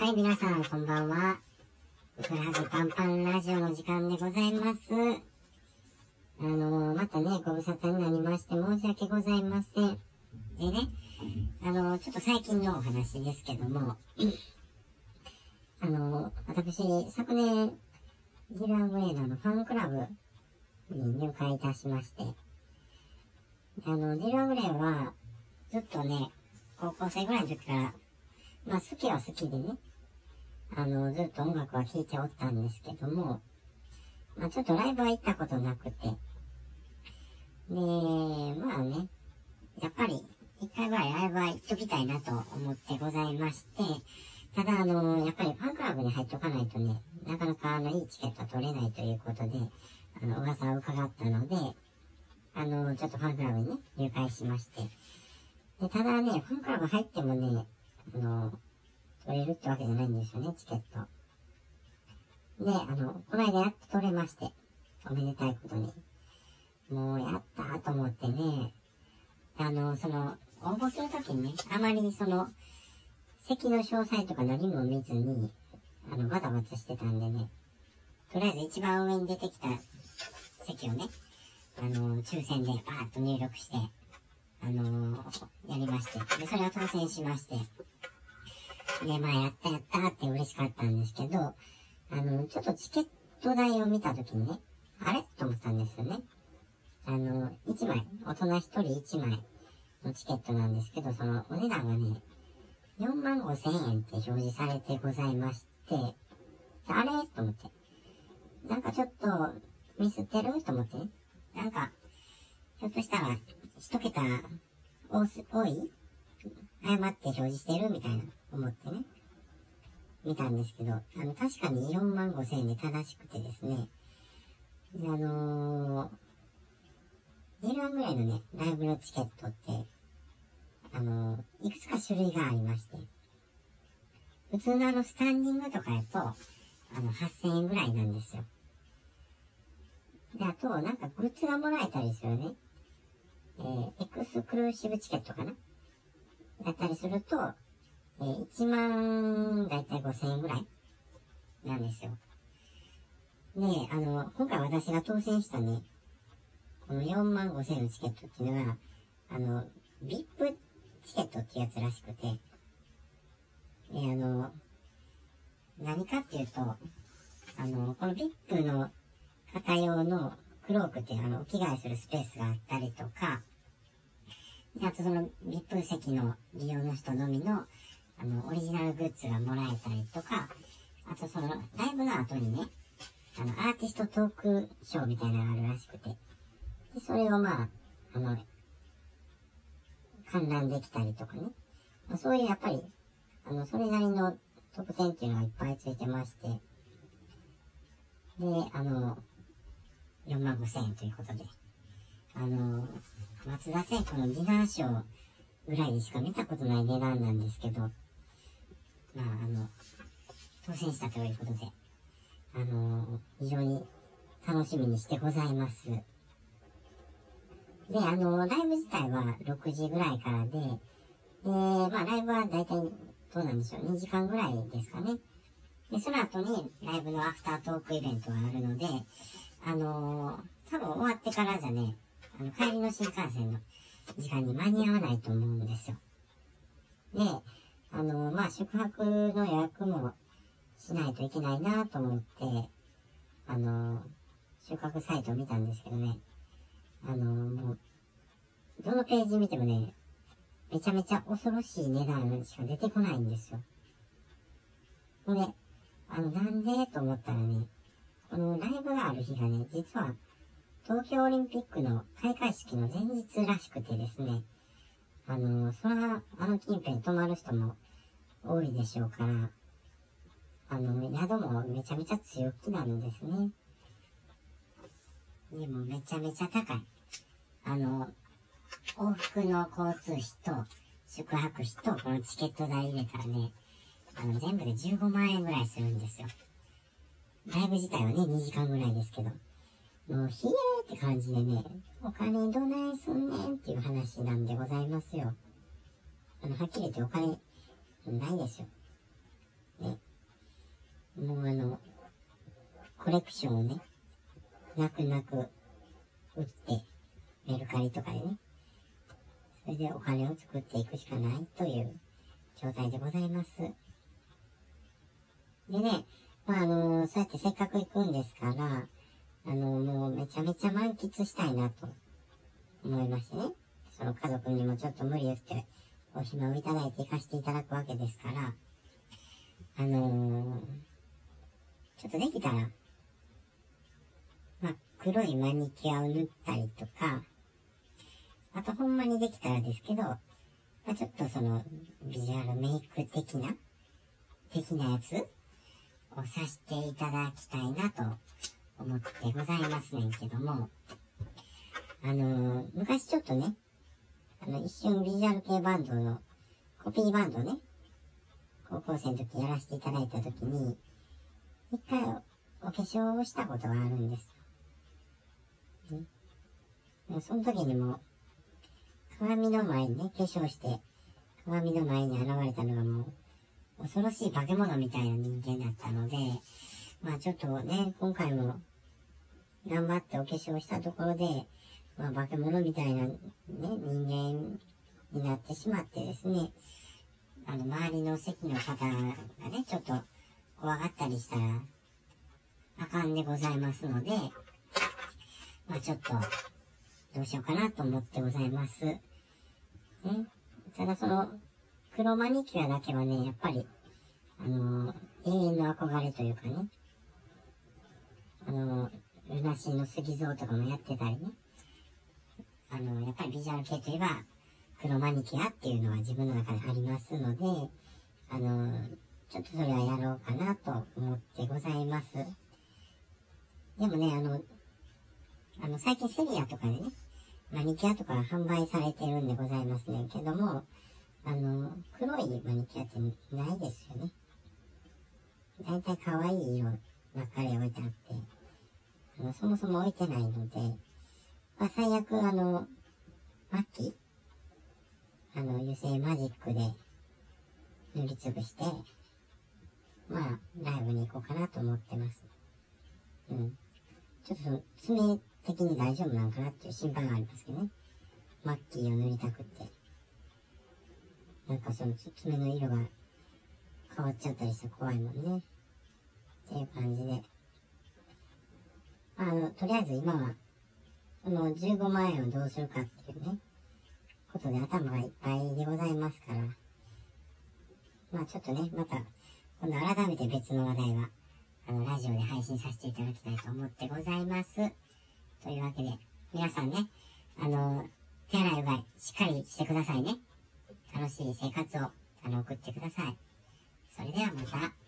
はい、皆さん、こんばんは。ふくらはぎパンパンラジオの時間でございます。あのまたね、ご無沙汰になりまして申し訳ございません。でね、あのちょっと最近のお話ですけども、あの私、昨年、ディラン・グレーナーのファンクラブに入会いたしまして、あの、ディラン・グレーは、ずっとね、高校生ぐらいの時から、まあ好きは好きでね、あの、ずっと音楽は聴いておったんですけども、まあちょっとライブは行ったことなくて、で、まあね、やっぱり一回ぐらいライブは行っときたいなと思ってございまして、ただあの、やっぱりファンクラブに入っとかないとね、なかなかあの、いいチケットは取れないということで、あの、噂を伺ったので、あの、ちょっとファンクラブにね、入会しまして、で、ただね、ファンクラブ入ってもね、あの、取れるってわけじゃないんですよね、チケット。で、あの、この間やっと取れまして、おめでたいことに。もう、やったと思ってね、あの、その、応募するときにね、あまりその、席の詳細とか何も見ずに、あの、バタバタしてたんでね、とりあえず一番上に出てきた席をね、あの、抽選でバーッと入力して、あのやりまして、で、それは当選しまして、で、まあ、やったやったって嬉しかったんですけど、あの、ちょっとチケット代を見たときにね、あれ？と思ったんですよね。あの、1枚、大人1人1枚のチケットなんですけど、そのお値段がね、4万5千円って表示されてございまして、あれ？と思って。なんかちょっとミスってる？と思って。ねなんか、ひょっとしたら、一桁多す多い？誤って表示してるみたいな思ってね。見たんですけど、あの、確かに4万5千円で正しくてですね。あのー、1万ぐらいのね、ライブのチケットって、あのー、いくつか種類がありまして、普通のあの、スタンディングとかやと、あの、8000円ぐらいなんですよ。で、あと、なんかグッズがもらえたりするね。えー、エクスクルーシブチケットかなだったりすると、えー、1万、だいたい5000円ぐらいなんですよ。で、あの、今回私が当選したね、この4万5000円のチケットっていうのは、あの、VIP チケットっていうやつらしくて、で、あの、何かっていうと、あの、この VIP の方用のクロークっていうあの、お着替えするスペースがあったりとか、であとその VIP 席の利用の人のみの、あの、オリジナルグッズがもらえたりとか、あとその、ライブの後にね、あの、アーティストトークショーみたいなのがあるらしくて、で、それをまあ、あの、観覧できたりとかね、まあ、そういうやっぱり、あの、それなりの特典っていうのがいっぱいついてまして、で、あの、4万5千円ということで、あの、松田聖子のディナーショーぐらいでしか見たことない値段なんですけど、まあ、あの、当選したということで、あの、非常に楽しみにしてございます。で、あの、ライブ自体は6時ぐらいからで、で、まあ、ライブはだいたいどうなんでしょう、2時間ぐらいですかね。で、その後にライブのアフタートークイベントがあるので、あの多分終わってからじゃね、あの、帰りの新幹線の時間に間に合わないと思うんですよ。で、あのまあ、宿泊の予約もしないといけないなと思って、あの宿泊サイトを見たんですけどね、あのもう、どのページ見てもね、めちゃめちゃ恐ろしい値段しか出てこないんですよ。ほんで、あの、なんで？と思ったらね、このライブがある日がね、実は東京オリンピックの開会式の前日らしくてですね、あの、そら、あの近辺泊まる人も多いでしょうから、あの、宿もめちゃめちゃ強気なんですね。でもめちゃめちゃ高い。あの、往復の交通費と宿泊費とこのチケット代入れたらね、あの、全部で15万円ぐらいするんですよ。ライブ自体はね、2時間ぐらいですけど。もう、ひえって感じでね、お金どないすんねんっていう話なんでございますよ。あの、はっきり言ってお金、ないですよ。ね。もうあの、コレクションをね、泣く泣く売って、メルカリとかでね、それでお金を作っていくしかないという状態でございます。でね、まああの、そうやってせっかく行くんですから、あの、もうめちゃめちゃ満喫したいなと思いましてね。その家族にもちょっと無理言って、お暇をいただいて行かせていただくわけですから、あのー、ちょっとできたら、まあ、黒いマニキュアを塗ったりとか、あとほんまにできたらですけど、まあ、ちょっとその、ビジュアルメイク的な、的なやつをさせていただきたいなと思ってございますねんけども、あのー、昔ちょっとね、あの、一瞬ビジュアル系バンドの、コピーバンドね、高校生の時やらせていただいた時に、一回お化粧をしたことがあるんです。ね、その時にも、鏡の前にね、化粧して、鏡の前に現れたのがもう、恐ろしい化け物みたいな人間だったので、まあちょっとね、今回も、頑張ってお化粧したところで、まあ化け物みたいなね、人間になってしまってですね、あの、周りの席の方がね、ちょっと怖がったりしたら、あかんでございますので、まあちょっと、どうしようかなと思ってございます。ね。ただその、黒マニキュアだけはね、やっぱり、あの、永遠の憧れというかね、あの、ルナシーの杉蔵とかもやってたりね、あの、やっぱりビジュアル系といえば、黒マニキュアっていうのは自分の中でありますので、あの、ちょっとそれはやろうかなと思ってございます。でもね、あの、あの、最近セリアとかでね、マニキュアとか販売されてるんでございますねけども、あの、黒いマニキュアってないですよね。だいたい可愛い色ばっかり置いてあって、あの、そもそも置いてないので、まあ、最悪あの、末期あの、油性マジックで塗りつぶして、まあ、ライブに行こうかなと思ってます。うん。ちょっとその、爪的に大丈夫なのかなっていう心配がありますけどね。マッキーを塗りたくって。なんかその爪の色が変わっちゃったりしたら怖いもんね。っていう感じで。あの、とりあえず今は、その15万円をどうするかっていうね。ことで頭がいっぱいでございますから、まあちょっとね、また、今度改めて別の話題は、あの、ラジオで配信させていただきたいと思ってございます。というわけで、皆さんね、あの、手洗いうがい、しっかりしてくださいね。楽しい生活を、あの、送ってください。それではまた。